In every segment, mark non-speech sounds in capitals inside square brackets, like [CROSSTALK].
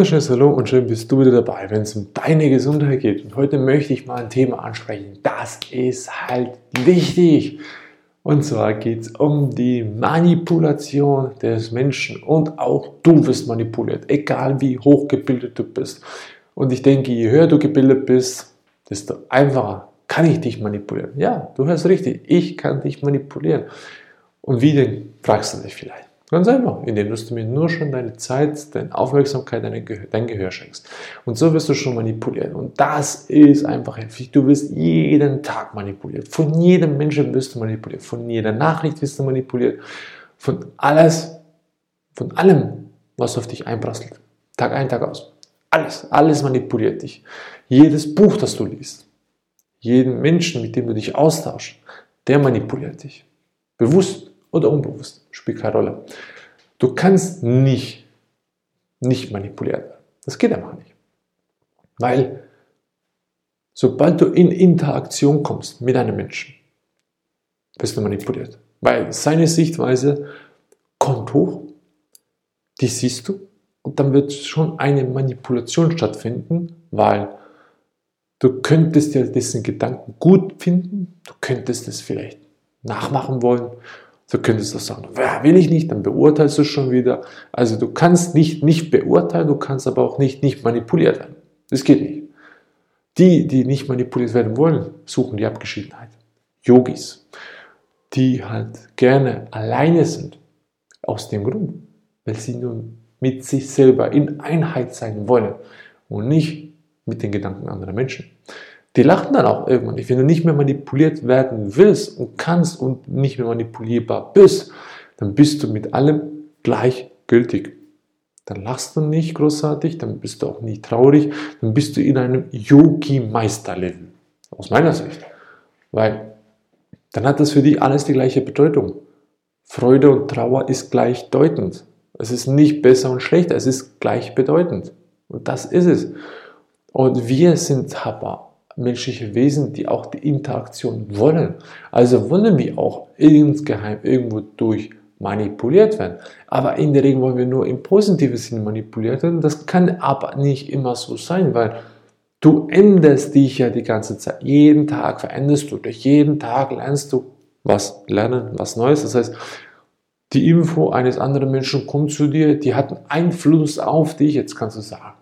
wunderschönes Hallo und schön bist du wieder dabei, wenn es um deine Gesundheit geht. Und heute möchte ich mal ein Thema ansprechen. Das ist halt wichtig. Und zwar geht es um die Manipulation des Menschen. Und auch du wirst manipuliert, egal wie hochgebildet du bist. Und ich denke, je höher du gebildet bist, desto einfacher kann ich dich manipulieren. Ja, du hörst richtig, ich kann dich manipulieren. Und wie denn, fragst du dich vielleicht. Ganz einfach, indem du mir nur schon deine Zeit, deine Aufmerksamkeit, dein Gehör, dein Gehör schenkst. Und so wirst du schon manipuliert. Und das ist einfach heftig. Du wirst jeden Tag manipuliert. Von jedem Menschen wirst du manipuliert. Von jeder Nachricht wirst du manipuliert. Von alles, von allem, was auf dich einprasselt. Tag ein, Tag aus. Alles, alles manipuliert dich. Jedes Buch, das du liest, jeden Menschen, mit dem du dich austauschst, der manipuliert dich. Bewusst oder unbewusst, spielt keine Rolle. Du kannst nicht, nicht manipuliert werden. Das geht einfach nicht. Weil sobald du in Interaktion kommst mit einem Menschen, bist du manipuliert. Weil seine Sichtweise kommt hoch, die siehst du, und dann wird schon eine Manipulation stattfinden, weil du könntest ja dessen Gedanken gut finden, du könntest es vielleicht nachmachen wollen Du könntest auch sagen, will ich nicht, dann beurteilst du schon wieder. Also du kannst nicht nicht beurteilen, du kannst aber auch nicht nicht manipuliert werden. Das geht nicht. Die, die nicht manipuliert werden wollen, suchen die Abgeschiedenheit. Yogis, die halt gerne alleine sind, aus dem Grund, weil sie nur mit sich selber in Einheit sein wollen und nicht mit den Gedanken anderer Menschen. Die lachen dann auch irgendwann nicht. Wenn du nicht mehr manipuliert werden willst und kannst und nicht mehr manipulierbar bist, dann bist du mit allem gleichgültig. Dann lachst du nicht großartig, dann bist du auch nicht traurig, dann bist du in einem Yogi-Meisterlevel. Aus meiner Sicht. Weil dann hat das für dich alles die gleiche Bedeutung. Freude und Trauer ist gleichdeutend. Es ist nicht besser und schlechter, es ist gleichbedeutend. Und das ist es. Und wir sind aber menschliche Wesen, die auch die Interaktion wollen. Also wollen wir auch insgeheim irgendwo durch manipuliert werden. Aber in der Regel wollen wir nur im positiven Sinne manipuliert werden. Das kann aber nicht immer so sein, weil du änderst dich ja die ganze Zeit. Jeden Tag veränderst du dich. Jeden Tag lernst du was lernen, was Neues. Das heißt, die Info eines anderen Menschen kommt zu dir, die hat einen Einfluss auf dich. Jetzt kannst du sagen,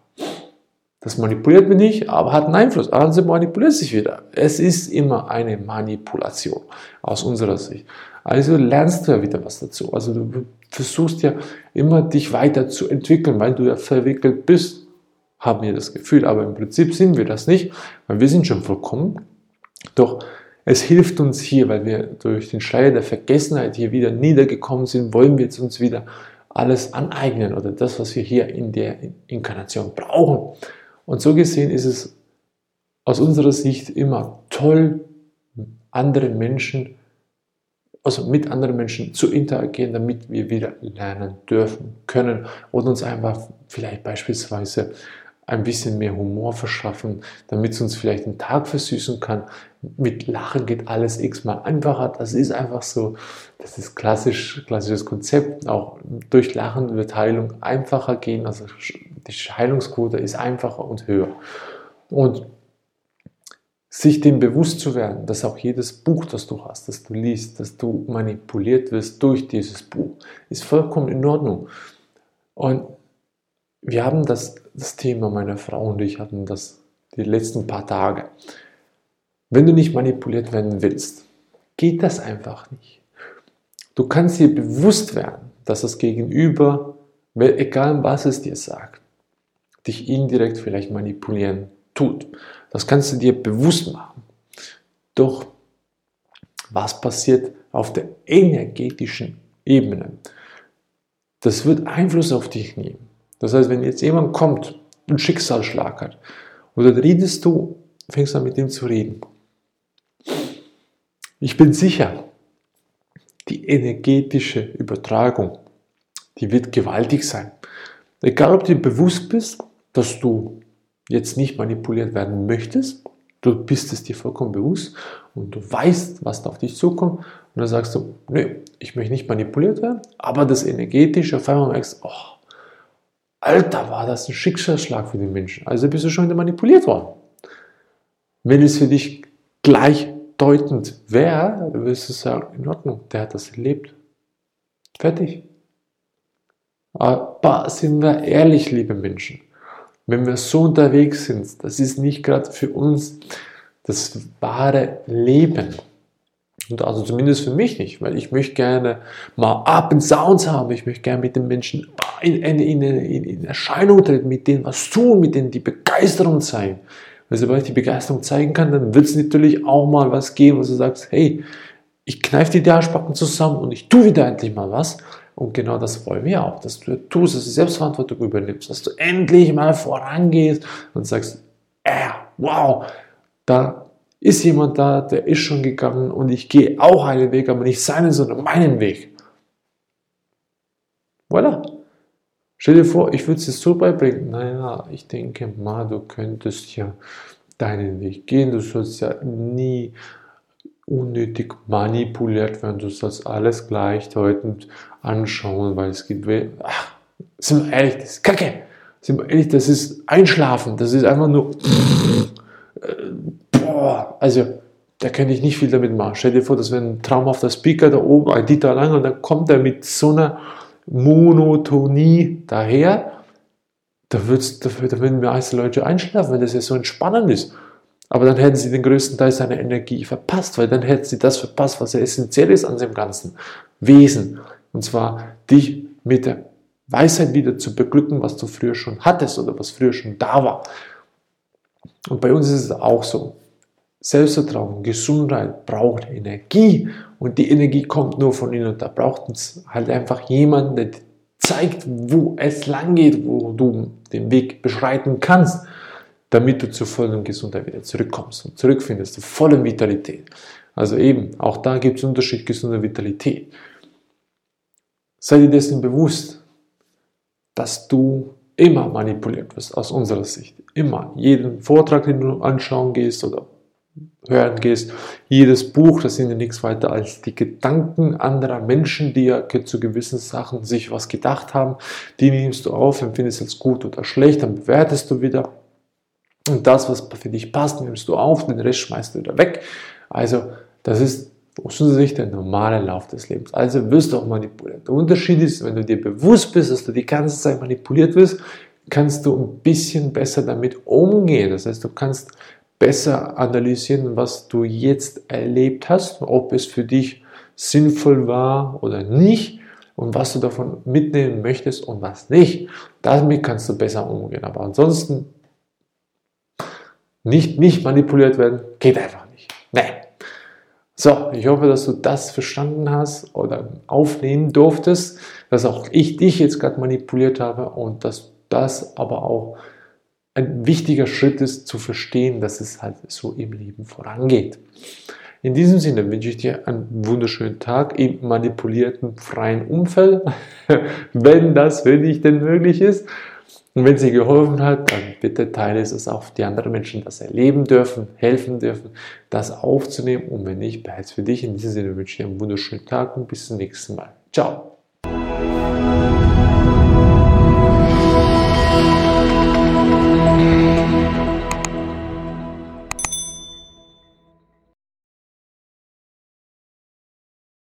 das manipuliert mich nicht, aber hat einen Einfluss. Also manipuliert sich wieder. Es ist immer eine Manipulation aus unserer Sicht. Also lernst du ja wieder was dazu. Also du versuchst ja immer dich weiterzuentwickeln, weil du ja verwickelt bist, haben wir das Gefühl. Aber im Prinzip sind wir das nicht, weil wir sind schon vollkommen. Doch es hilft uns hier, weil wir durch den Schleier der Vergessenheit hier wieder niedergekommen sind, wollen wir jetzt uns wieder alles aneignen oder das, was wir hier in der Inkarnation brauchen. Und so gesehen ist es aus unserer Sicht immer toll, andere Menschen, also mit anderen Menschen zu interagieren, damit wir wieder lernen dürfen, können und uns einfach vielleicht beispielsweise ein bisschen mehr Humor verschaffen, damit es uns vielleicht den Tag versüßen kann. Mit Lachen geht alles x-mal einfacher. Das ist einfach so. Das ist klassisch, klassisches Konzept. Auch durch Lachen wird Heilung einfacher gehen. Also die Heilungsquote ist einfacher und höher. Und sich dem bewusst zu werden, dass auch jedes Buch, das du hast, das du liest, dass du manipuliert wirst durch dieses Buch, ist vollkommen in Ordnung. Und wir haben das, das Thema, meine Frau und ich hatten das die letzten paar Tage. Wenn du nicht manipuliert werden willst, geht das einfach nicht. Du kannst dir bewusst werden, dass das Gegenüber, egal was es dir sagt, dich indirekt vielleicht manipulieren tut. Das kannst du dir bewusst machen. Doch was passiert auf der energetischen Ebene? Das wird Einfluss auf dich nehmen. Das heißt, wenn jetzt jemand kommt und Schicksalsschlag hat, und dann redest du, fängst an mit ihm zu reden. Ich bin sicher, die energetische Übertragung, die wird gewaltig sein. Egal, ob du dir bewusst bist, dass du jetzt nicht manipuliert werden möchtest, du bist es dir vollkommen bewusst und du weißt, was da auf dich zukommt und dann sagst du, nö, ich möchte nicht manipuliert werden, aber das energetische, auf einmal merkst, oh, Alter, war das ein Schicksalsschlag für den Menschen. Also bist du schon wieder manipuliert worden. Wenn es für dich gleichdeutend wäre, wirst du sagen, in Ordnung, der hat das erlebt. Fertig. Aber sind wir ehrlich, liebe Menschen, wenn wir so unterwegs sind, das ist nicht gerade für uns das wahre Leben. Also zumindest für mich nicht, weil ich möchte gerne mal Up and Sounds haben. Ich möchte gerne mit den Menschen in, in, in, in Erscheinung treten, mit denen was tun, mit denen die Begeisterung zeigen. Weil sobald ich die Begeisterung zeigen kann, dann wird es natürlich auch mal was geben, wo du sagst, hey, ich kneife die Arschbacken zusammen und ich tue wieder endlich mal was. Und genau das wollen wir auch, dass du tust, dass du Selbstverantwortung übernimmst, dass du endlich mal vorangehst und sagst, äh, wow, da ist jemand da, der ist schon gegangen und ich gehe auch einen Weg, aber nicht seinen, sondern meinen Weg. Voilà. Stell dir vor, ich würde es dir so beibringen. Naja, ich denke mal, du könntest ja deinen Weg gehen. Du sollst ja nie unnötig manipuliert werden. Du sollst alles gleichdeutend anschauen, weil es gibt, ach, sind wir ehrlich, das ist Kacke. Sind wir ehrlich, das ist Einschlafen. Das ist einfach nur, boah, also, da könnte ich nicht viel damit machen. Stell dir vor, das wäre ein traumhafter Speaker da oben, ein Dieter Lang, und dann kommt er mit so einer Monotonie daher, da, wird's, da, da würden mir einzelne Leute einschlafen, weil das ja so entspannend ist. Aber dann hätten sie den größten Teil seiner Energie verpasst, weil dann hätten sie das verpasst, was ja essentiell ist an seinem ganzen Wesen. Und zwar dich mit der Weisheit wieder zu beglücken, was du früher schon hattest oder was früher schon da war. Und bei uns ist es auch so. Selbstvertrauen, Gesundheit braucht Energie und die Energie kommt nur von innen und da braucht es halt einfach jemanden, der zeigt, wo es lang geht, wo du den Weg beschreiten kannst, damit du zur vollen Gesundheit wieder zurückkommst und zurückfindest, zur vollen Vitalität. Also eben, auch da gibt es Unterschied gesunde Vitalität. Sei dir dessen bewusst, dass du immer manipuliert wirst, aus unserer Sicht. Immer. Jeden Vortrag, den du anschauen gehst oder hören gehst, jedes Buch, das sind ja nichts weiter als die Gedanken anderer Menschen, die ja zu gewissen Sachen sich was gedacht haben, die nimmst du auf, empfindest als gut oder schlecht, dann bewertest du wieder. Und das, was für dich passt, nimmst du auf, den Rest schmeißt du wieder weg. Also, das ist aus unserer Sicht der normale Lauf des Lebens. Also wirst du auch manipuliert. Der Unterschied ist, wenn du dir bewusst bist, dass du die ganze Zeit manipuliert wirst, kannst du ein bisschen besser damit umgehen. Das heißt, du kannst besser analysieren, was du jetzt erlebt hast, ob es für dich sinnvoll war oder nicht und was du davon mitnehmen möchtest und was nicht. Damit kannst du besser umgehen. Aber ansonsten nicht, nicht manipuliert werden, geht einfach nicht. Nee. So, ich hoffe, dass du das verstanden hast oder aufnehmen durftest, dass auch ich dich jetzt gerade manipuliert habe und dass das aber auch ein wichtiger Schritt ist, zu verstehen, dass es halt so im Leben vorangeht. In diesem Sinne wünsche ich dir einen wunderschönen Tag im manipulierten freien Umfeld, [LAUGHS] wenn das für dich denn möglich ist. Und wenn sie geholfen hat, dann bitte teile es, dass auch die anderen Menschen das erleben dürfen, helfen dürfen, das aufzunehmen. Und wenn nicht, es für dich. In diesem Sinne wünsche ich dir einen wunderschönen Tag und bis zum nächsten Mal. Ciao.